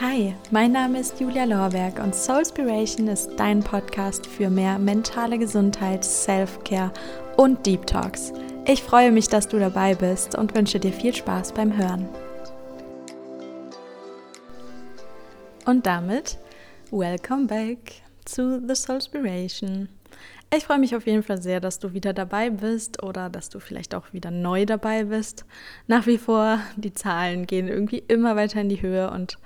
Hi, mein Name ist Julia Lorberg und Soulspiration ist dein Podcast für mehr mentale Gesundheit, Self-Care und Deep Talks. Ich freue mich, dass du dabei bist und wünsche dir viel Spaß beim Hören. Und damit, welcome back to the Soulspiration. Ich freue mich auf jeden Fall sehr, dass du wieder dabei bist oder dass du vielleicht auch wieder neu dabei bist. Nach wie vor, die Zahlen gehen irgendwie immer weiter in die Höhe und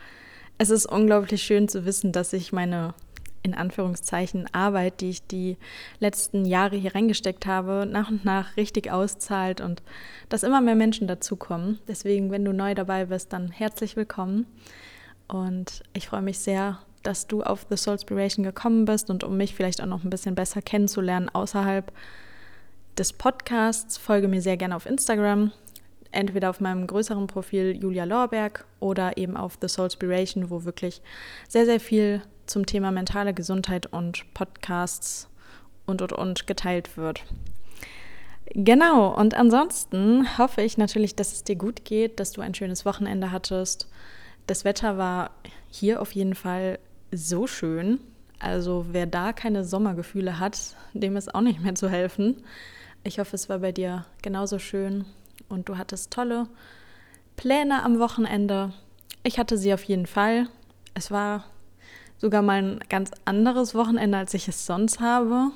es ist unglaublich schön zu wissen, dass ich meine in Anführungszeichen Arbeit, die ich die letzten Jahre hier reingesteckt habe, nach und nach richtig auszahlt und dass immer mehr Menschen dazukommen. Deswegen, wenn du neu dabei bist, dann herzlich willkommen. Und ich freue mich sehr, dass du auf The Soulspiration gekommen bist und um mich vielleicht auch noch ein bisschen besser kennenzulernen außerhalb des Podcasts, folge mir sehr gerne auf Instagram entweder auf meinem größeren Profil Julia Lorberg oder eben auf The Soulspiration, wo wirklich sehr, sehr viel zum Thema mentale Gesundheit und Podcasts und und und geteilt wird. Genau, und ansonsten hoffe ich natürlich, dass es dir gut geht, dass du ein schönes Wochenende hattest. Das Wetter war hier auf jeden Fall so schön. Also wer da keine Sommergefühle hat, dem ist auch nicht mehr zu helfen. Ich hoffe, es war bei dir genauso schön und du hattest tolle Pläne am Wochenende. Ich hatte sie auf jeden Fall. Es war sogar mal ein ganz anderes Wochenende, als ich es sonst habe.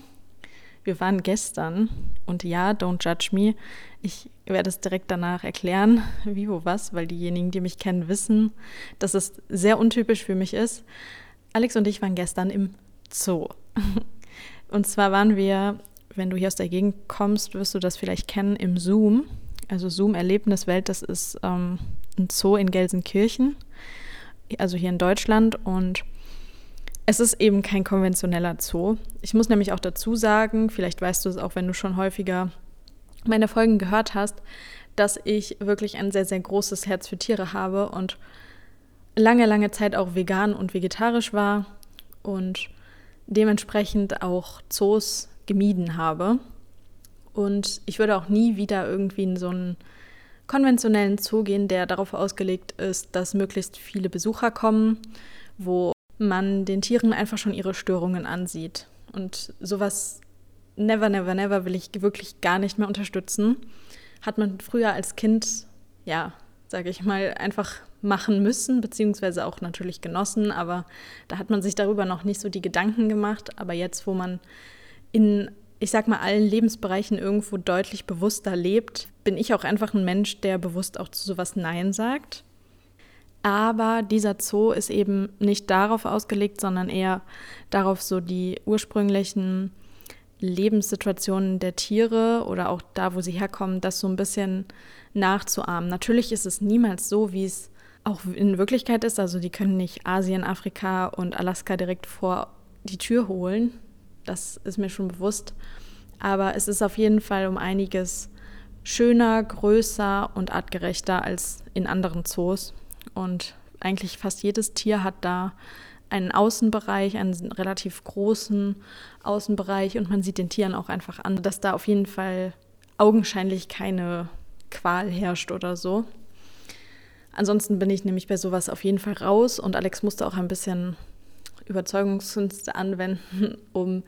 Wir waren gestern und ja, don't judge me. Ich werde es direkt danach erklären, wie, wo, was, weil diejenigen, die mich kennen, wissen, dass es sehr untypisch für mich ist. Alex und ich waren gestern im Zoo. Und zwar waren wir, wenn du hier aus der Gegend kommst, wirst du das vielleicht kennen, im Zoom also Zoom Erlebniswelt, das ist ähm, ein Zoo in Gelsenkirchen, also hier in Deutschland. Und es ist eben kein konventioneller Zoo. Ich muss nämlich auch dazu sagen, vielleicht weißt du es auch, wenn du schon häufiger meine Folgen gehört hast, dass ich wirklich ein sehr, sehr großes Herz für Tiere habe und lange, lange Zeit auch vegan und vegetarisch war und dementsprechend auch Zoos gemieden habe. Und ich würde auch nie wieder irgendwie in so einen konventionellen Zoo gehen, der darauf ausgelegt ist, dass möglichst viele Besucher kommen, wo man den Tieren einfach schon ihre Störungen ansieht. Und sowas never, never, never will ich wirklich gar nicht mehr unterstützen. Hat man früher als Kind, ja, sage ich mal, einfach machen müssen, beziehungsweise auch natürlich genossen, aber da hat man sich darüber noch nicht so die Gedanken gemacht. Aber jetzt, wo man in ich sag mal, allen Lebensbereichen irgendwo deutlich bewusster lebt, bin ich auch einfach ein Mensch, der bewusst auch zu sowas Nein sagt. Aber dieser Zoo ist eben nicht darauf ausgelegt, sondern eher darauf, so die ursprünglichen Lebenssituationen der Tiere oder auch da, wo sie herkommen, das so ein bisschen nachzuahmen. Natürlich ist es niemals so, wie es auch in Wirklichkeit ist. Also die können nicht Asien, Afrika und Alaska direkt vor die Tür holen. Das ist mir schon bewusst. Aber es ist auf jeden Fall um einiges schöner, größer und artgerechter als in anderen Zoos. Und eigentlich fast jedes Tier hat da einen Außenbereich, einen relativ großen Außenbereich und man sieht den Tieren auch einfach an, dass da auf jeden Fall augenscheinlich keine Qual herrscht oder so. Ansonsten bin ich nämlich bei sowas auf jeden Fall raus und Alex musste auch ein bisschen Überzeugungskünste anwenden, um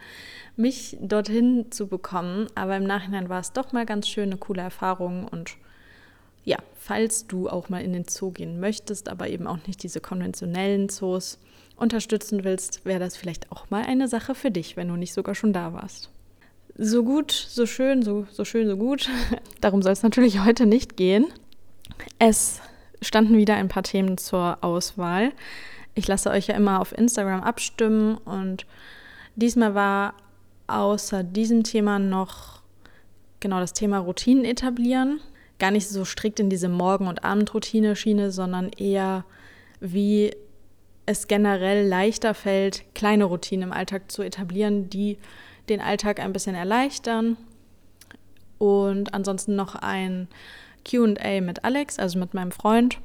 mich dorthin zu bekommen. Aber im Nachhinein war es doch mal ganz schön, eine coole Erfahrung. Und ja, falls du auch mal in den Zoo gehen möchtest, aber eben auch nicht diese konventionellen Zoos unterstützen willst, wäre das vielleicht auch mal eine Sache für dich, wenn du nicht sogar schon da warst. So gut, so schön, so, so schön, so gut. Darum soll es natürlich heute nicht gehen. Es standen wieder ein paar Themen zur Auswahl ich lasse euch ja immer auf Instagram abstimmen und diesmal war außer diesem Thema noch genau das Thema Routinen etablieren. Gar nicht so strikt in diese Morgen- und Abendroutine-Schiene, sondern eher wie es generell leichter fällt, kleine Routinen im Alltag zu etablieren, die den Alltag ein bisschen erleichtern. Und ansonsten noch ein QA mit Alex, also mit meinem Freund.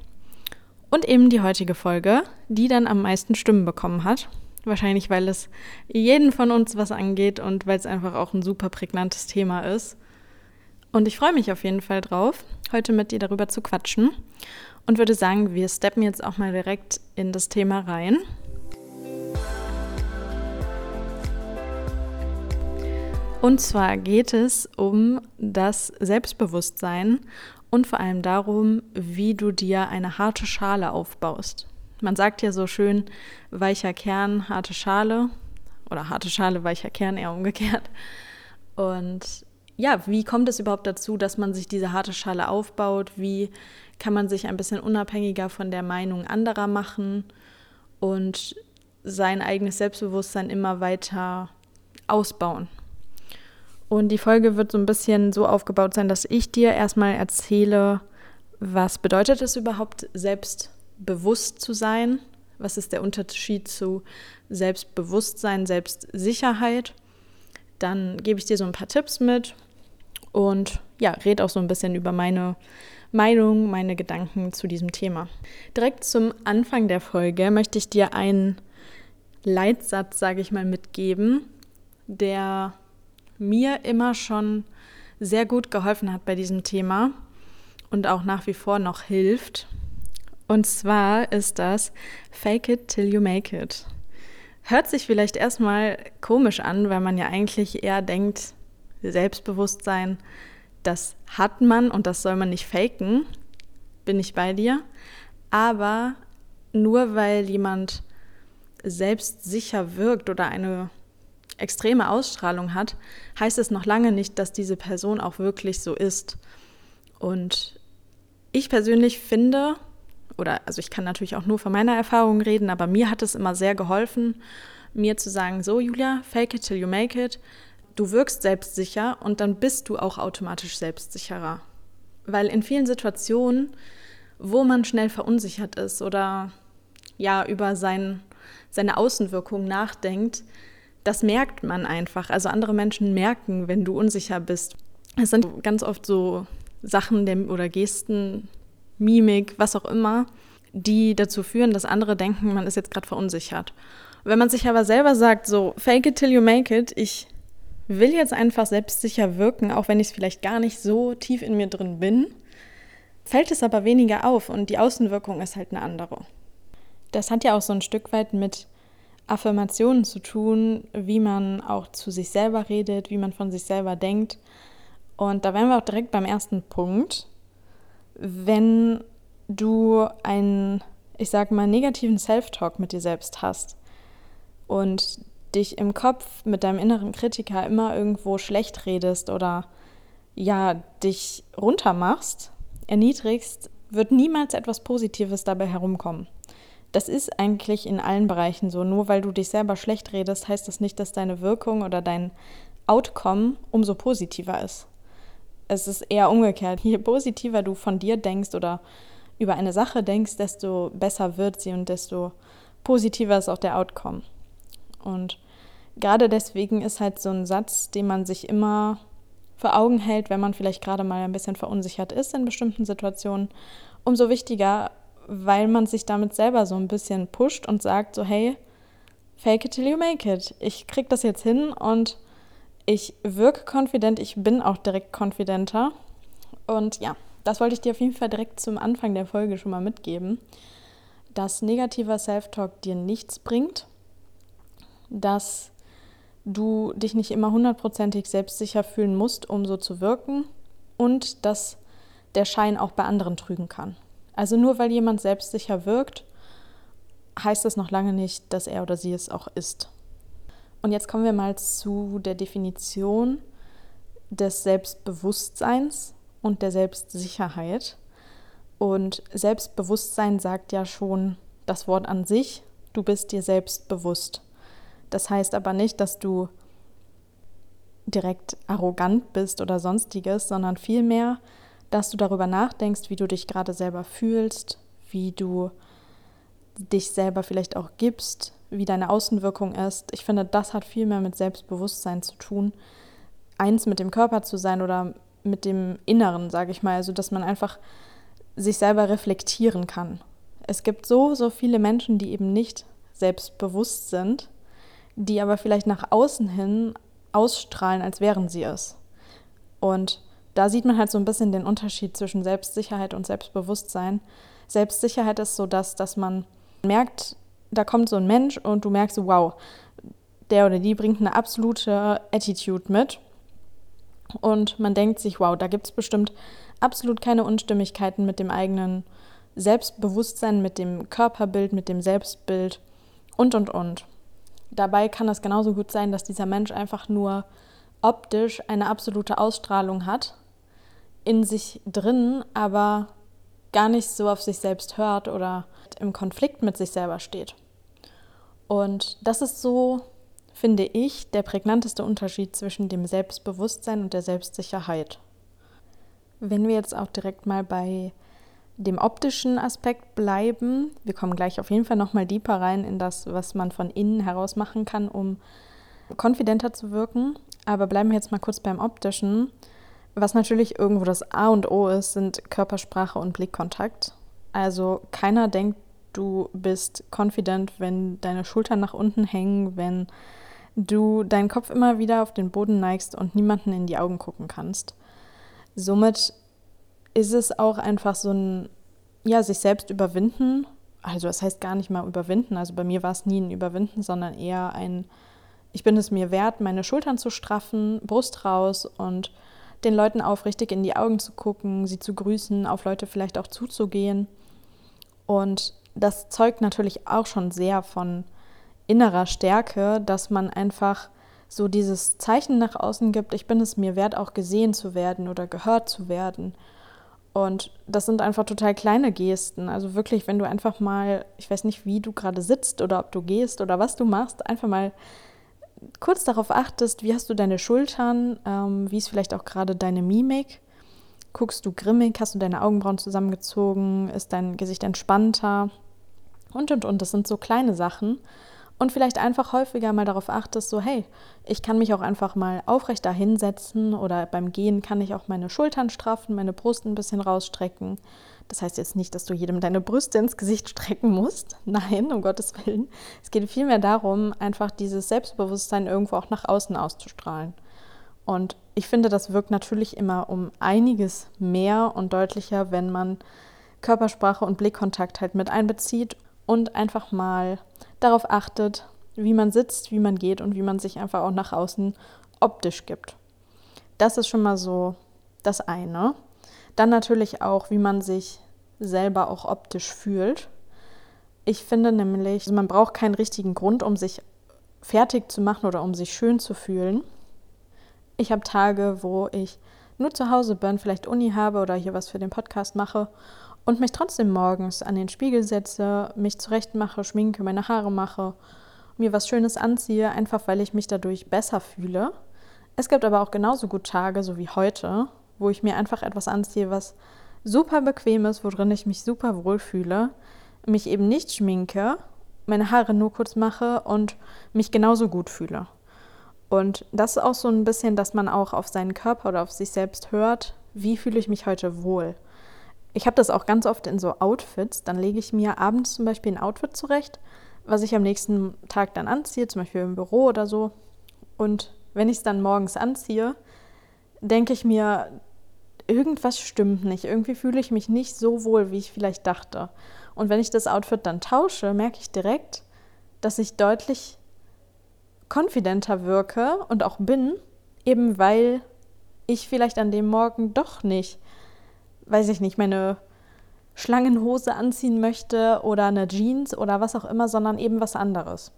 Und eben die heutige Folge, die dann am meisten Stimmen bekommen hat. Wahrscheinlich, weil es jeden von uns was angeht und weil es einfach auch ein super prägnantes Thema ist. Und ich freue mich auf jeden Fall drauf, heute mit dir darüber zu quatschen und würde sagen, wir steppen jetzt auch mal direkt in das Thema rein. Und zwar geht es um das Selbstbewusstsein und vor allem darum, wie du dir eine harte Schale aufbaust. Man sagt ja so schön, weicher Kern, harte Schale oder harte Schale, weicher Kern, eher umgekehrt. Und ja, wie kommt es überhaupt dazu, dass man sich diese harte Schale aufbaut? Wie kann man sich ein bisschen unabhängiger von der Meinung anderer machen und sein eigenes Selbstbewusstsein immer weiter ausbauen? Und die Folge wird so ein bisschen so aufgebaut sein, dass ich dir erstmal erzähle, was bedeutet es überhaupt, selbstbewusst zu sein? Was ist der Unterschied zu Selbstbewusstsein, Selbstsicherheit? Dann gebe ich dir so ein paar Tipps mit und ja, rede auch so ein bisschen über meine Meinung, meine Gedanken zu diesem Thema. Direkt zum Anfang der Folge möchte ich dir einen Leitsatz, sage ich mal, mitgeben, der mir immer schon sehr gut geholfen hat bei diesem Thema und auch nach wie vor noch hilft. Und zwar ist das Fake it till you make it. Hört sich vielleicht erstmal komisch an, weil man ja eigentlich eher denkt, Selbstbewusstsein, das hat man und das soll man nicht faken. Bin ich bei dir? Aber nur weil jemand selbstsicher wirkt oder eine extreme Ausstrahlung hat, heißt es noch lange nicht, dass diese Person auch wirklich so ist. Und ich persönlich finde, oder also ich kann natürlich auch nur von meiner Erfahrung reden, aber mir hat es immer sehr geholfen, mir zu sagen, so Julia, fake it till you make it. Du wirkst selbstsicher und dann bist du auch automatisch selbstsicherer. Weil in vielen Situationen, wo man schnell verunsichert ist oder ja über sein, seine Außenwirkung nachdenkt, das merkt man einfach. Also andere Menschen merken, wenn du unsicher bist. Es sind ganz oft so Sachen der, oder Gesten, Mimik, was auch immer, die dazu führen, dass andere denken, man ist jetzt gerade verunsichert. Wenn man sich aber selber sagt, so fake it till you make it, ich will jetzt einfach selbstsicher wirken, auch wenn ich es vielleicht gar nicht so tief in mir drin bin, fällt es aber weniger auf und die Außenwirkung ist halt eine andere. Das hat ja auch so ein Stück weit mit Affirmationen zu tun, wie man auch zu sich selber redet, wie man von sich selber denkt. Und da wären wir auch direkt beim ersten Punkt. Wenn du einen, ich sag mal, negativen Self-Talk mit dir selbst hast und dich im Kopf mit deinem inneren Kritiker immer irgendwo schlecht redest oder ja, dich runtermachst, erniedrigst, wird niemals etwas Positives dabei herumkommen. Das ist eigentlich in allen Bereichen so. Nur weil du dich selber schlecht redest, heißt das nicht, dass deine Wirkung oder dein Outcome umso positiver ist. Es ist eher umgekehrt. Je positiver du von dir denkst oder über eine Sache denkst, desto besser wird sie und desto positiver ist auch der Outcome. Und gerade deswegen ist halt so ein Satz, den man sich immer vor Augen hält, wenn man vielleicht gerade mal ein bisschen verunsichert ist in bestimmten Situationen, umso wichtiger, weil man sich damit selber so ein bisschen pusht und sagt so, hey, fake it till you make it. Ich krieg das jetzt hin und ich wirke confident, ich bin auch direkt confidenter. Und ja, das wollte ich dir auf jeden Fall direkt zum Anfang der Folge schon mal mitgeben, dass negativer Self-Talk dir nichts bringt, dass du dich nicht immer hundertprozentig selbstsicher fühlen musst, um so zu wirken und dass der Schein auch bei anderen trügen kann. Also nur weil jemand selbstsicher wirkt, heißt das noch lange nicht, dass er oder sie es auch ist. Und jetzt kommen wir mal zu der Definition des Selbstbewusstseins und der Selbstsicherheit. Und Selbstbewusstsein sagt ja schon das Wort an sich, du bist dir selbst bewusst. Das heißt aber nicht, dass du direkt arrogant bist oder sonstiges, sondern vielmehr, dass du darüber nachdenkst, wie du dich gerade selber fühlst, wie du dich selber vielleicht auch gibst, wie deine Außenwirkung ist. Ich finde, das hat viel mehr mit Selbstbewusstsein zu tun, eins mit dem Körper zu sein oder mit dem Inneren, sage ich mal, also dass man einfach sich selber reflektieren kann. Es gibt so, so viele Menschen, die eben nicht selbstbewusst sind, die aber vielleicht nach außen hin ausstrahlen, als wären sie es. Und da sieht man halt so ein bisschen den Unterschied zwischen Selbstsicherheit und Selbstbewusstsein. Selbstsicherheit ist so das, dass man merkt, da kommt so ein Mensch und du merkst, wow, der oder die bringt eine absolute Attitude mit. Und man denkt sich, wow, da gibt es bestimmt absolut keine Unstimmigkeiten mit dem eigenen Selbstbewusstsein, mit dem Körperbild, mit dem Selbstbild und, und, und. Dabei kann es genauso gut sein, dass dieser Mensch einfach nur optisch eine absolute Ausstrahlung hat, in sich drin, aber gar nicht so auf sich selbst hört oder im Konflikt mit sich selber steht. Und das ist so, finde ich, der prägnanteste Unterschied zwischen dem Selbstbewusstsein und der Selbstsicherheit. Wenn wir jetzt auch direkt mal bei dem optischen Aspekt bleiben, wir kommen gleich auf jeden Fall nochmal deeper rein in das, was man von innen heraus machen kann, um konfidenter zu wirken. Aber bleiben wir jetzt mal kurz beim optischen. Was natürlich irgendwo das A und O ist, sind Körpersprache und Blickkontakt. Also keiner denkt, du bist confident, wenn deine Schultern nach unten hängen, wenn du deinen Kopf immer wieder auf den Boden neigst und niemanden in die Augen gucken kannst. Somit ist es auch einfach so ein, ja, sich selbst überwinden. Also das heißt gar nicht mal überwinden. Also bei mir war es nie ein Überwinden, sondern eher ein, ich bin es mir wert, meine Schultern zu straffen, Brust raus und den Leuten aufrichtig in die Augen zu gucken, sie zu grüßen, auf Leute vielleicht auch zuzugehen. Und das zeugt natürlich auch schon sehr von innerer Stärke, dass man einfach so dieses Zeichen nach außen gibt, ich bin es mir wert, auch gesehen zu werden oder gehört zu werden. Und das sind einfach total kleine Gesten. Also wirklich, wenn du einfach mal, ich weiß nicht, wie du gerade sitzt oder ob du gehst oder was du machst, einfach mal kurz darauf achtest, wie hast du deine Schultern, ähm, wie ist vielleicht auch gerade deine Mimik. Guckst du grimmig, hast du deine Augenbrauen zusammengezogen, ist dein Gesicht entspannter und und und. Das sind so kleine Sachen und vielleicht einfach häufiger mal darauf achtest, so hey, ich kann mich auch einfach mal aufrecht da hinsetzen oder beim Gehen kann ich auch meine Schultern straffen, meine Brust ein bisschen rausstrecken. Das heißt jetzt nicht, dass du jedem deine Brüste ins Gesicht strecken musst. Nein, um Gottes Willen. Es geht vielmehr darum, einfach dieses Selbstbewusstsein irgendwo auch nach außen auszustrahlen. Und ich finde, das wirkt natürlich immer um einiges mehr und deutlicher, wenn man Körpersprache und Blickkontakt halt mit einbezieht und einfach mal darauf achtet, wie man sitzt, wie man geht und wie man sich einfach auch nach außen optisch gibt. Das ist schon mal so das eine. Dann natürlich auch, wie man sich selber auch optisch fühlt. Ich finde nämlich, man braucht keinen richtigen Grund, um sich fertig zu machen oder um sich schön zu fühlen. Ich habe Tage, wo ich nur zu Hause bin, vielleicht Uni habe oder hier was für den Podcast mache und mich trotzdem morgens an den Spiegel setze, mich zurechtmache, schminke, meine Haare mache, mir was Schönes anziehe, einfach weil ich mich dadurch besser fühle. Es gibt aber auch genauso gut Tage, so wie heute, wo ich mir einfach etwas anziehe, was super bequem ist, worin ich mich super wohlfühle, mich eben nicht schminke, meine Haare nur kurz mache und mich genauso gut fühle. Und das ist auch so ein bisschen, dass man auch auf seinen Körper oder auf sich selbst hört, wie fühle ich mich heute wohl ich habe das auch ganz oft in so Outfits. Dann lege ich mir abends zum Beispiel ein Outfit zurecht, was ich am nächsten Tag dann anziehe, zum Beispiel im Büro oder so. Und wenn ich es dann morgens anziehe, denke ich mir, irgendwas stimmt nicht. Irgendwie fühle ich mich nicht so wohl, wie ich vielleicht dachte. Und wenn ich das Outfit dann tausche, merke ich direkt, dass ich deutlich konfidenter wirke und auch bin, eben weil ich vielleicht an dem Morgen doch nicht weiß ich nicht, meine Schlangenhose anziehen möchte oder eine Jeans oder was auch immer, sondern eben was anderes.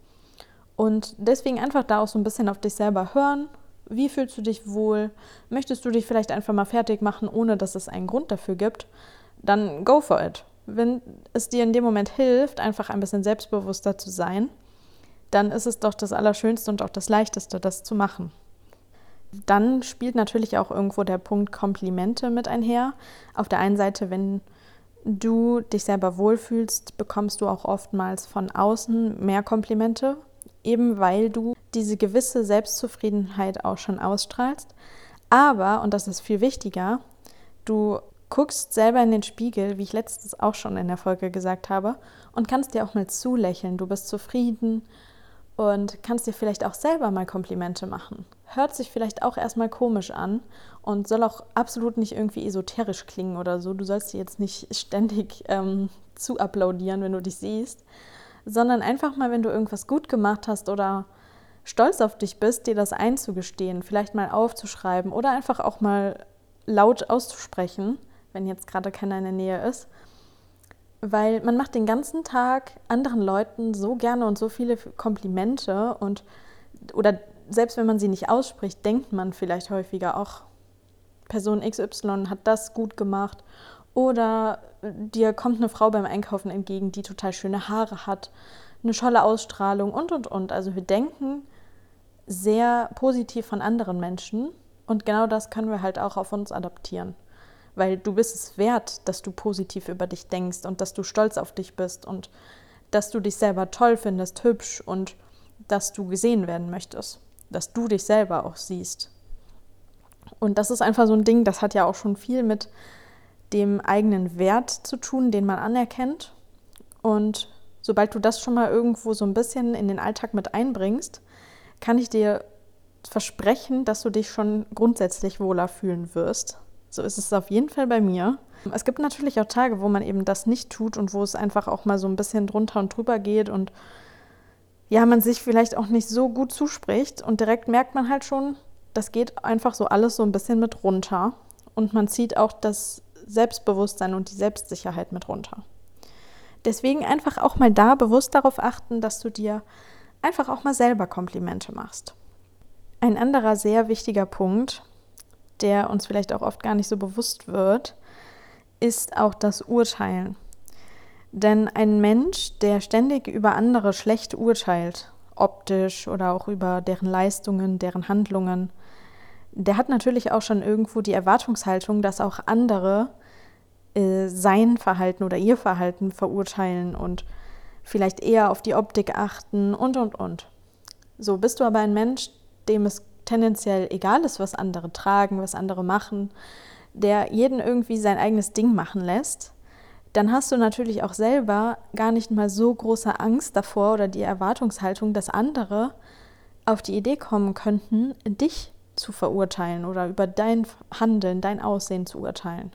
Und deswegen einfach da auch so ein bisschen auf dich selber hören. Wie fühlst du dich wohl? Möchtest du dich vielleicht einfach mal fertig machen, ohne dass es einen Grund dafür gibt? Dann go for it. Wenn es dir in dem Moment hilft, einfach ein bisschen selbstbewusster zu sein, dann ist es doch das Allerschönste und auch das Leichteste, das zu machen. Dann spielt natürlich auch irgendwo der Punkt Komplimente mit einher. Auf der einen Seite, wenn du dich selber wohlfühlst, bekommst du auch oftmals von außen mehr Komplimente, eben weil du diese gewisse Selbstzufriedenheit auch schon ausstrahlst. Aber, und das ist viel wichtiger, du guckst selber in den Spiegel, wie ich letztens auch schon in der Folge gesagt habe, und kannst dir auch mal zulächeln. Du bist zufrieden und kannst dir vielleicht auch selber mal Komplimente machen. Hört sich vielleicht auch erstmal komisch an und soll auch absolut nicht irgendwie esoterisch klingen oder so. Du sollst dir jetzt nicht ständig ähm, zu applaudieren, wenn du dich siehst, sondern einfach mal, wenn du irgendwas gut gemacht hast oder stolz auf dich bist, dir das einzugestehen, vielleicht mal aufzuschreiben oder einfach auch mal laut auszusprechen, wenn jetzt gerade keiner in der Nähe ist. Weil man macht den ganzen Tag anderen Leuten so gerne und so viele Komplimente und oder selbst wenn man sie nicht ausspricht, denkt man vielleicht häufiger auch, Person XY hat das gut gemacht oder dir kommt eine Frau beim Einkaufen entgegen, die total schöne Haare hat, eine tolle Ausstrahlung und, und, und. Also wir denken sehr positiv von anderen Menschen und genau das können wir halt auch auf uns adaptieren. Weil du bist es wert, dass du positiv über dich denkst und dass du stolz auf dich bist und dass du dich selber toll findest, hübsch und dass du gesehen werden möchtest, dass du dich selber auch siehst. Und das ist einfach so ein Ding, das hat ja auch schon viel mit dem eigenen Wert zu tun, den man anerkennt. Und sobald du das schon mal irgendwo so ein bisschen in den Alltag mit einbringst, kann ich dir versprechen, dass du dich schon grundsätzlich wohler fühlen wirst. So ist es auf jeden Fall bei mir. Es gibt natürlich auch Tage, wo man eben das nicht tut und wo es einfach auch mal so ein bisschen drunter und drüber geht und ja, man sich vielleicht auch nicht so gut zuspricht und direkt merkt man halt schon, das geht einfach so alles so ein bisschen mit runter und man zieht auch das Selbstbewusstsein und die Selbstsicherheit mit runter. Deswegen einfach auch mal da bewusst darauf achten, dass du dir einfach auch mal selber Komplimente machst. Ein anderer sehr wichtiger Punkt, der uns vielleicht auch oft gar nicht so bewusst wird, ist auch das Urteilen. Denn ein Mensch, der ständig über andere schlecht urteilt, optisch oder auch über deren Leistungen, deren Handlungen, der hat natürlich auch schon irgendwo die Erwartungshaltung, dass auch andere äh, sein Verhalten oder ihr Verhalten verurteilen und vielleicht eher auf die Optik achten und, und, und. So bist du aber ein Mensch, dem es tendenziell egal ist, was andere tragen, was andere machen, der jeden irgendwie sein eigenes Ding machen lässt, dann hast du natürlich auch selber gar nicht mal so große Angst davor oder die Erwartungshaltung, dass andere auf die Idee kommen könnten, dich zu verurteilen oder über dein Handeln, dein Aussehen zu urteilen.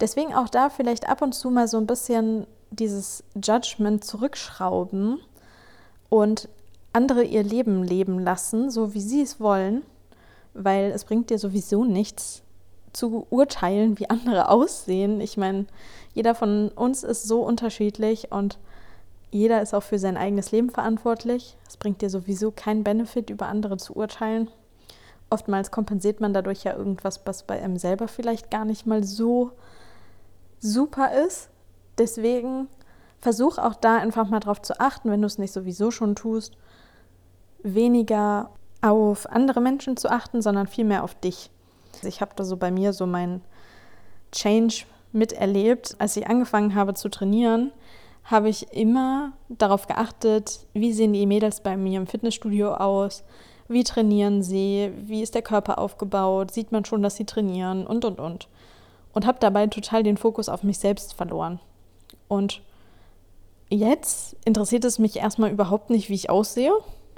Deswegen auch da vielleicht ab und zu mal so ein bisschen dieses Judgment zurückschrauben und andere ihr Leben leben lassen, so wie sie es wollen, weil es bringt dir sowieso nichts zu urteilen, wie andere aussehen. Ich meine, jeder von uns ist so unterschiedlich und jeder ist auch für sein eigenes Leben verantwortlich. Es bringt dir sowieso keinen Benefit, über andere zu urteilen. Oftmals kompensiert man dadurch ja irgendwas, was bei einem selber vielleicht gar nicht mal so super ist. Deswegen versuch auch da einfach mal drauf zu achten, wenn du es nicht sowieso schon tust, weniger auf andere Menschen zu achten, sondern vielmehr auf dich. Ich habe da so bei mir so meinen Change miterlebt. Als ich angefangen habe zu trainieren, habe ich immer darauf geachtet, wie sehen die Mädels bei mir im Fitnessstudio aus, wie trainieren sie, wie ist der Körper aufgebaut, sieht man schon, dass sie trainieren und, und, und. Und habe dabei total den Fokus auf mich selbst verloren. Und jetzt interessiert es mich erstmal überhaupt nicht, wie ich aussehe.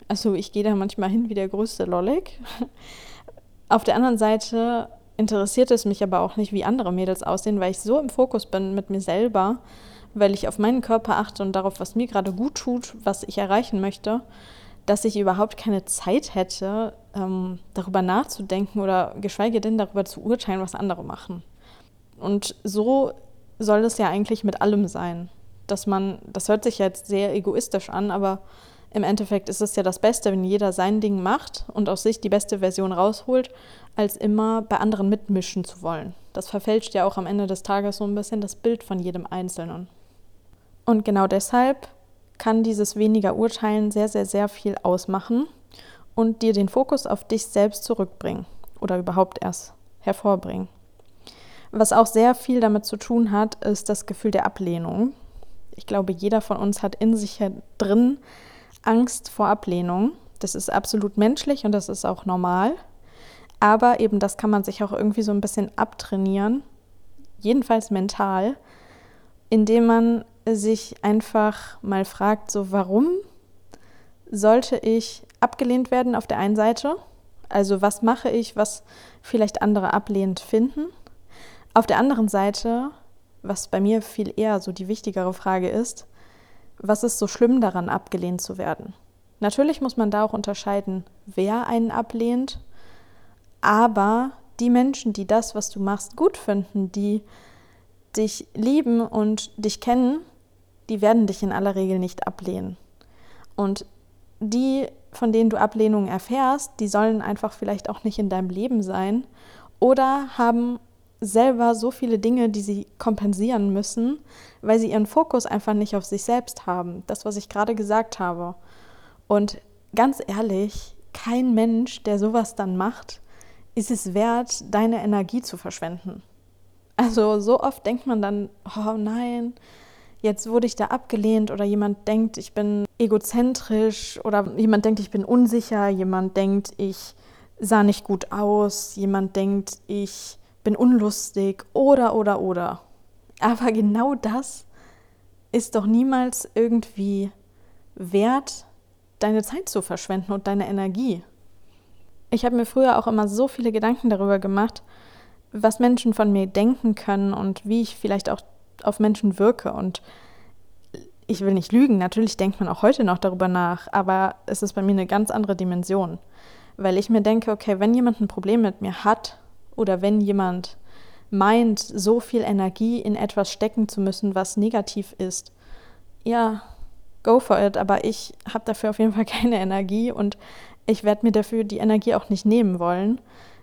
Also ich gehe da manchmal hin wie der größte Lollig. Auf der anderen Seite interessiert es mich aber auch nicht, wie andere Mädels aussehen, weil ich so im Fokus bin mit mir selber, weil ich auf meinen Körper achte und darauf, was mir gerade gut tut, was ich erreichen möchte, dass ich überhaupt keine Zeit hätte, ähm, darüber nachzudenken oder geschweige denn darüber zu urteilen, was andere machen. Und so soll es ja eigentlich mit allem sein, dass man, das hört sich jetzt sehr egoistisch an, aber im Endeffekt ist es ja das Beste, wenn jeder sein Ding macht und aus sich die beste Version rausholt, als immer bei anderen mitmischen zu wollen. Das verfälscht ja auch am Ende des Tages so ein bisschen das Bild von jedem Einzelnen. Und genau deshalb kann dieses weniger Urteilen sehr, sehr, sehr viel ausmachen und dir den Fokus auf dich selbst zurückbringen oder überhaupt erst hervorbringen. Was auch sehr viel damit zu tun hat, ist das Gefühl der Ablehnung. Ich glaube, jeder von uns hat in sich drin Angst vor Ablehnung. Das ist absolut menschlich und das ist auch normal. Aber eben das kann man sich auch irgendwie so ein bisschen abtrainieren, jedenfalls mental, indem man sich einfach mal fragt, so warum sollte ich abgelehnt werden auf der einen Seite? Also was mache ich, was vielleicht andere ablehnend finden? Auf der anderen Seite, was bei mir viel eher so die wichtigere Frage ist, was ist so schlimm daran, abgelehnt zu werden? Natürlich muss man da auch unterscheiden, wer einen ablehnt, aber die Menschen, die das, was du machst, gut finden, die dich lieben und dich kennen, die werden dich in aller Regel nicht ablehnen. Und die, von denen du Ablehnung erfährst, die sollen einfach vielleicht auch nicht in deinem Leben sein oder haben selber so viele Dinge, die sie kompensieren müssen, weil sie ihren Fokus einfach nicht auf sich selbst haben. Das, was ich gerade gesagt habe. Und ganz ehrlich, kein Mensch, der sowas dann macht, ist es wert, deine Energie zu verschwenden. Also so oft denkt man dann, oh nein, jetzt wurde ich da abgelehnt oder jemand denkt, ich bin egozentrisch oder jemand denkt, ich bin unsicher, jemand denkt, ich sah nicht gut aus, jemand denkt, ich bin unlustig oder oder oder. Aber genau das ist doch niemals irgendwie wert, deine Zeit zu verschwenden und deine Energie. Ich habe mir früher auch immer so viele Gedanken darüber gemacht, was Menschen von mir denken können und wie ich vielleicht auch auf Menschen wirke. Und ich will nicht lügen, natürlich denkt man auch heute noch darüber nach, aber es ist bei mir eine ganz andere Dimension. Weil ich mir denke, okay, wenn jemand ein Problem mit mir hat oder wenn jemand meint, so viel Energie in etwas stecken zu müssen, was negativ ist, ja, go for it, aber ich habe dafür auf jeden Fall keine Energie und ich werde mir dafür die Energie auch nicht nehmen wollen.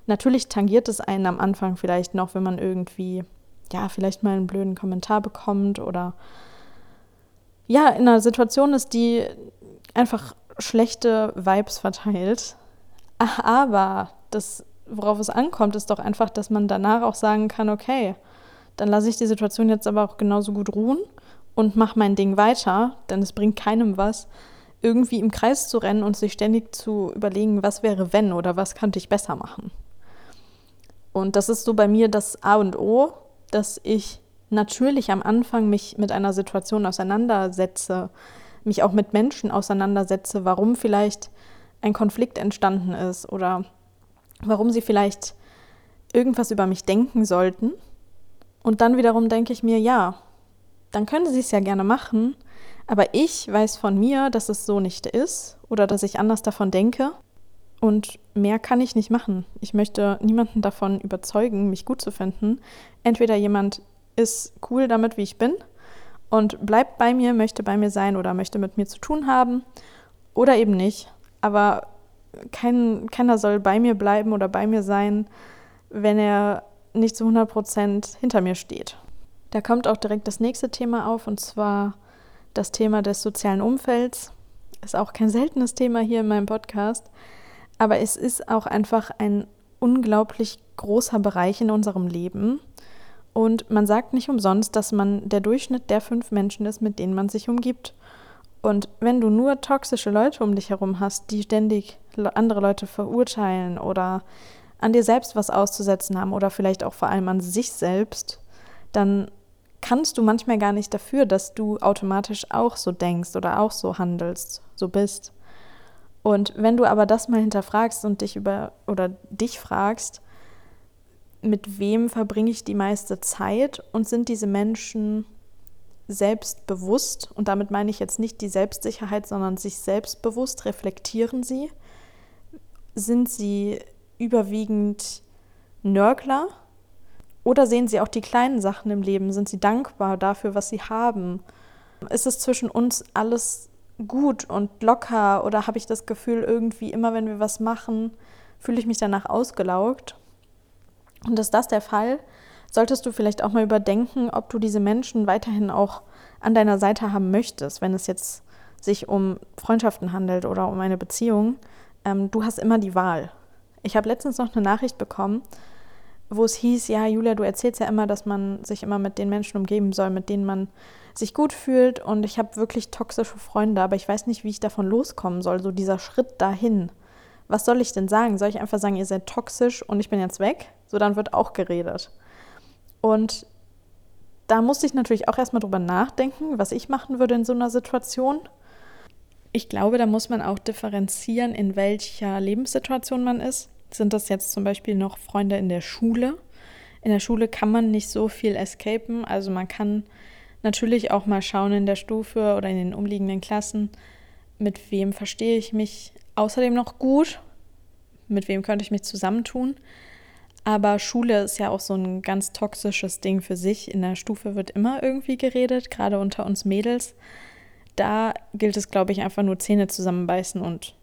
Natürlich tangiert es einen am Anfang vielleicht noch, wenn man irgendwie ja, vielleicht mal einen blöden Kommentar bekommt oder ja, in einer Situation ist, die einfach schlechte Vibes verteilt. Aber das, worauf es ankommt, ist doch einfach, dass man danach auch sagen kann, okay, dann lasse ich die Situation jetzt aber auch genauso gut ruhen und mache mein Ding weiter, denn es bringt keinem was, irgendwie im Kreis zu rennen und sich ständig zu überlegen, was wäre wenn oder was könnte ich besser machen. Und das ist so bei mir das A und O, dass ich natürlich am Anfang mich mit einer Situation auseinandersetze, mich auch mit Menschen auseinandersetze, warum vielleicht ein Konflikt entstanden ist oder warum sie vielleicht irgendwas über mich denken sollten. Und dann wiederum denke ich mir, ja, dann können sie es ja gerne machen, aber ich weiß von mir, dass es so nicht ist oder dass ich anders davon denke. Und mehr kann ich nicht machen. Ich möchte niemanden davon überzeugen, mich gut zu finden. Entweder jemand ist cool damit, wie ich bin und bleibt bei mir, möchte bei mir sein oder möchte mit mir zu tun haben oder eben nicht. Aber kein, keiner soll bei mir bleiben oder bei mir sein, wenn er nicht zu 100 Prozent hinter mir steht. Da kommt auch direkt das nächste Thema auf und zwar das Thema des sozialen Umfelds. Ist auch kein seltenes Thema hier in meinem Podcast. Aber es ist auch einfach ein unglaublich großer Bereich in unserem Leben. Und man sagt nicht umsonst, dass man der Durchschnitt der fünf Menschen ist, mit denen man sich umgibt. Und wenn du nur toxische Leute um dich herum hast, die ständig andere Leute verurteilen oder an dir selbst was auszusetzen haben oder vielleicht auch vor allem an sich selbst, dann kannst du manchmal gar nicht dafür, dass du automatisch auch so denkst oder auch so handelst, so bist. Und wenn du aber das mal hinterfragst und dich über oder dich fragst, mit wem verbringe ich die meiste Zeit und sind diese Menschen selbstbewusst und damit meine ich jetzt nicht die Selbstsicherheit, sondern sich selbstbewusst reflektieren sie? Sind sie überwiegend Nörgler oder sehen sie auch die kleinen Sachen im Leben? Sind sie dankbar dafür, was sie haben? Ist es zwischen uns alles gut und locker oder habe ich das Gefühl, irgendwie immer wenn wir was machen, fühle ich mich danach ausgelaugt? Und ist das der Fall, solltest du vielleicht auch mal überdenken, ob du diese Menschen weiterhin auch an deiner Seite haben möchtest, wenn es jetzt sich um Freundschaften handelt oder um eine Beziehung. Ähm, du hast immer die Wahl. Ich habe letztens noch eine Nachricht bekommen, wo es hieß, ja, Julia, du erzählst ja immer, dass man sich immer mit den Menschen umgeben soll, mit denen man sich gut fühlt und ich habe wirklich toxische Freunde, aber ich weiß nicht, wie ich davon loskommen soll, so dieser Schritt dahin. Was soll ich denn sagen? Soll ich einfach sagen, ihr seid toxisch und ich bin jetzt weg? So, dann wird auch geredet. Und da musste ich natürlich auch erstmal drüber nachdenken, was ich machen würde in so einer Situation. Ich glaube, da muss man auch differenzieren, in welcher Lebenssituation man ist. Sind das jetzt zum Beispiel noch Freunde in der Schule? In der Schule kann man nicht so viel escapen. Also man kann natürlich auch mal schauen in der Stufe oder in den umliegenden Klassen, mit wem verstehe ich mich außerdem noch gut, mit wem könnte ich mich zusammentun. Aber Schule ist ja auch so ein ganz toxisches Ding für sich. In der Stufe wird immer irgendwie geredet, gerade unter uns Mädels. Da gilt es, glaube ich, einfach nur Zähne zusammenbeißen und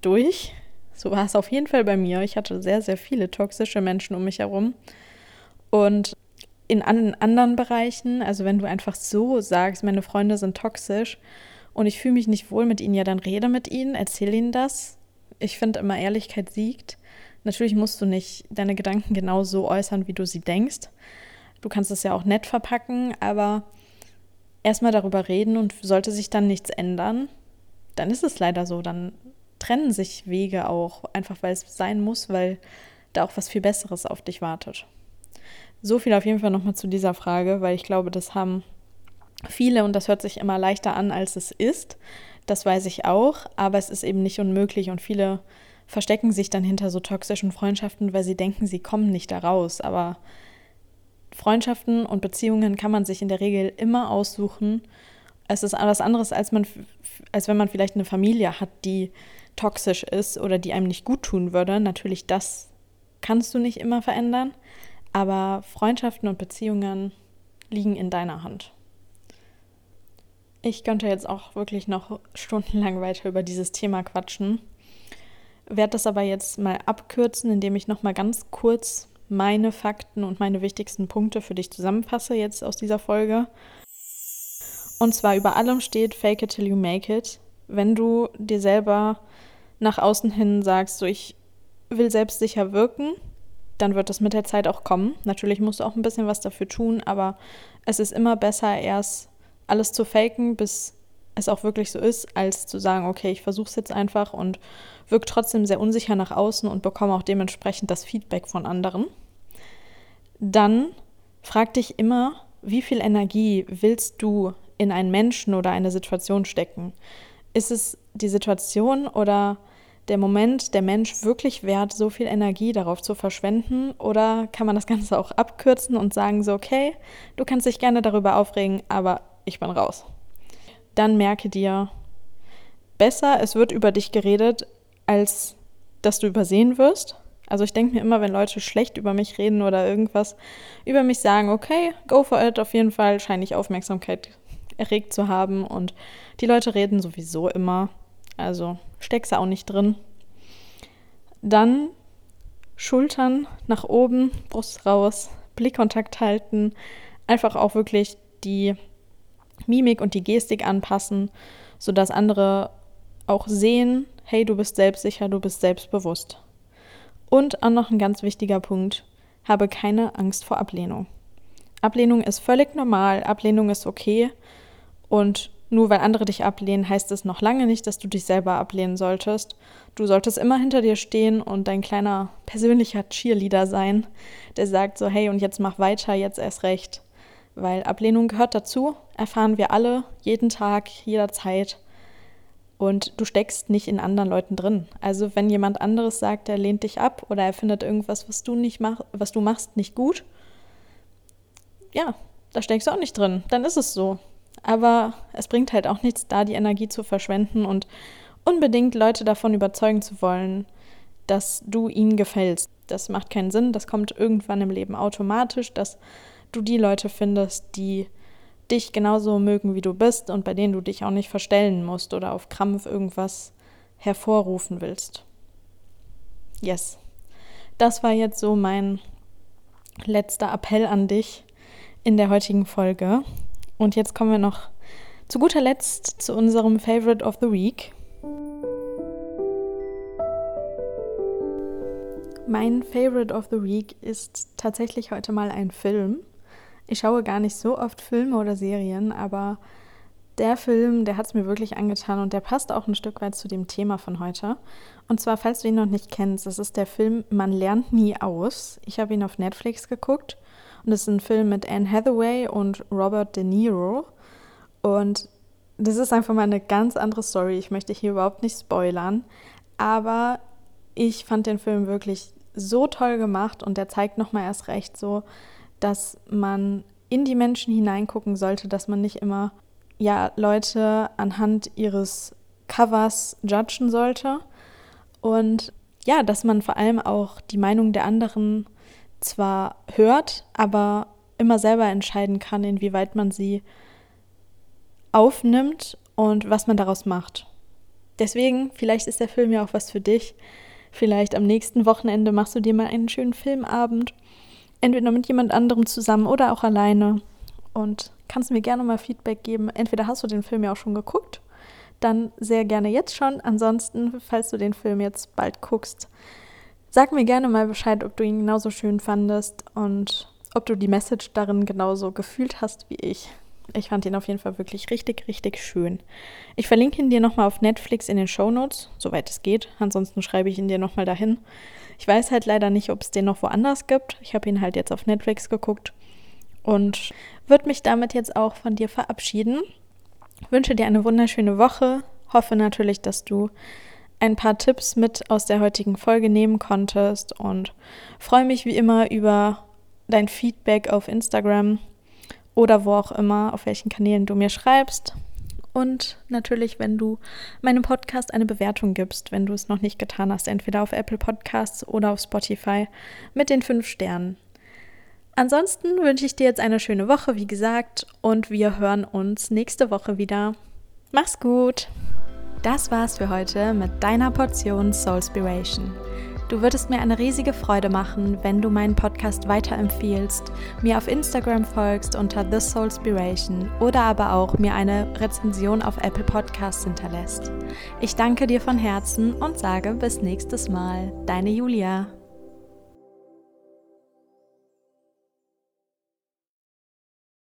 durch. So war es auf jeden Fall bei mir. Ich hatte sehr, sehr viele toxische Menschen um mich herum. Und in anderen Bereichen, also wenn du einfach so sagst, meine Freunde sind toxisch und ich fühle mich nicht wohl mit ihnen, ja, dann rede mit ihnen, erzähl ihnen das. Ich finde immer, Ehrlichkeit siegt. Natürlich musst du nicht deine Gedanken genau so äußern, wie du sie denkst. Du kannst es ja auch nett verpacken, aber erstmal darüber reden und sollte sich dann nichts ändern, dann ist es leider so. Dann trennen sich Wege auch, einfach weil es sein muss, weil da auch was viel Besseres auf dich wartet. So viel auf jeden Fall nochmal zu dieser Frage, weil ich glaube, das haben viele und das hört sich immer leichter an, als es ist. Das weiß ich auch, aber es ist eben nicht unmöglich und viele verstecken sich dann hinter so toxischen Freundschaften, weil sie denken, sie kommen nicht da raus. Aber Freundschaften und Beziehungen kann man sich in der Regel immer aussuchen. Es ist was anderes, als, man, als wenn man vielleicht eine Familie hat, die toxisch ist oder die einem nicht gut tun würde. Natürlich, das kannst du nicht immer verändern. Aber Freundschaften und Beziehungen liegen in deiner Hand. Ich könnte jetzt auch wirklich noch stundenlang weiter über dieses Thema quatschen. Werde das aber jetzt mal abkürzen, indem ich noch mal ganz kurz meine Fakten und meine wichtigsten Punkte für dich zusammenfasse jetzt aus dieser Folge. Und zwar über allem steht Fake it till you make it. Wenn du dir selber nach außen hin sagst, so ich will selbstsicher wirken, dann wird das mit der Zeit auch kommen. Natürlich musst du auch ein bisschen was dafür tun, aber es ist immer besser, erst alles zu faken, bis es auch wirklich so ist, als zu sagen, okay, ich versuche es jetzt einfach und wirke trotzdem sehr unsicher nach außen und bekomme auch dementsprechend das Feedback von anderen. Dann frag dich immer, wie viel Energie willst du in einen Menschen oder eine Situation stecken? Ist es die Situation oder der Moment, der Mensch wirklich wert, so viel Energie darauf zu verschwenden? Oder kann man das Ganze auch abkürzen und sagen, so, okay, du kannst dich gerne darüber aufregen, aber ich bin raus. Dann merke dir, besser, es wird über dich geredet, als dass du übersehen wirst. Also ich denke mir immer, wenn Leute schlecht über mich reden oder irgendwas über mich sagen, okay, go for it, auf jeden Fall scheine ich Aufmerksamkeit erregt zu haben und die Leute reden sowieso immer. Also steckst du auch nicht drin. Dann Schultern nach oben, Brust raus, Blickkontakt halten, einfach auch wirklich die Mimik und die Gestik anpassen, sodass andere auch sehen, hey, du bist selbstsicher, du bist selbstbewusst. Und auch noch ein ganz wichtiger Punkt, habe keine Angst vor Ablehnung. Ablehnung ist völlig normal, Ablehnung ist okay und nur weil andere dich ablehnen, heißt es noch lange nicht, dass du dich selber ablehnen solltest. Du solltest immer hinter dir stehen und dein kleiner persönlicher Cheerleader sein, der sagt so, hey, und jetzt mach weiter, jetzt erst recht. Weil Ablehnung gehört dazu, erfahren wir alle, jeden Tag, jederzeit. Und du steckst nicht in anderen Leuten drin. Also wenn jemand anderes sagt, er lehnt dich ab oder er findet irgendwas, was du nicht mach, was du machst, nicht gut, ja, da steckst du auch nicht drin. Dann ist es so. Aber es bringt halt auch nichts, da die Energie zu verschwenden und unbedingt Leute davon überzeugen zu wollen, dass du ihnen gefällst. Das macht keinen Sinn. Das kommt irgendwann im Leben automatisch, dass du die Leute findest, die dich genauso mögen, wie du bist und bei denen du dich auch nicht verstellen musst oder auf Krampf irgendwas hervorrufen willst. Yes. Das war jetzt so mein letzter Appell an dich in der heutigen Folge. Und jetzt kommen wir noch zu guter Letzt zu unserem Favorite of the Week. Mein Favorite of the Week ist tatsächlich heute mal ein Film. Ich schaue gar nicht so oft Filme oder Serien, aber der Film, der hat es mir wirklich angetan und der passt auch ein Stück weit zu dem Thema von heute. Und zwar, falls du ihn noch nicht kennst, das ist der Film Man lernt nie aus. Ich habe ihn auf Netflix geguckt und es ist ein Film mit Anne Hathaway und Robert De Niro. Und das ist einfach mal eine ganz andere Story. Ich möchte hier überhaupt nicht spoilern, aber ich fand den Film wirklich so toll gemacht und der zeigt nochmal erst recht so, dass man in die Menschen hineingucken sollte, dass man nicht immer ja Leute anhand ihres Covers judgen sollte und ja, dass man vor allem auch die Meinung der anderen zwar hört, aber immer selber entscheiden kann, inwieweit man sie aufnimmt und was man daraus macht. Deswegen, vielleicht ist der Film ja auch was für dich. Vielleicht am nächsten Wochenende machst du dir mal einen schönen Filmabend, entweder mit jemand anderem zusammen oder auch alleine und kannst mir gerne mal Feedback geben. Entweder hast du den Film ja auch schon geguckt, dann sehr gerne jetzt schon. Ansonsten, falls du den Film jetzt bald guckst, sag mir gerne mal Bescheid, ob du ihn genauso schön fandest und ob du die Message darin genauso gefühlt hast wie ich. Ich fand ihn auf jeden Fall wirklich richtig, richtig schön. Ich verlinke ihn dir nochmal auf Netflix in den Show Notes, soweit es geht. Ansonsten schreibe ich ihn dir nochmal dahin. Ich weiß halt leider nicht, ob es den noch woanders gibt. Ich habe ihn halt jetzt auf Netflix geguckt und würde mich damit jetzt auch von dir verabschieden. Wünsche dir eine wunderschöne Woche. Hoffe natürlich, dass du ein paar Tipps mit aus der heutigen Folge nehmen konntest und freue mich wie immer über dein Feedback auf Instagram oder wo auch immer, auf welchen Kanälen du mir schreibst. Und natürlich, wenn du meinem Podcast eine Bewertung gibst, wenn du es noch nicht getan hast, entweder auf Apple Podcasts oder auf Spotify mit den fünf Sternen. Ansonsten wünsche ich dir jetzt eine schöne Woche, wie gesagt, und wir hören uns nächste Woche wieder. Mach's gut! Das war's für heute mit deiner Portion Soulspiration. Du würdest mir eine riesige Freude machen, wenn du meinen Podcast weiterempfiehlst, mir auf Instagram folgst unter The Soulspiration oder aber auch mir eine Rezension auf Apple Podcasts hinterlässt. Ich danke dir von Herzen und sage bis nächstes Mal. Deine Julia.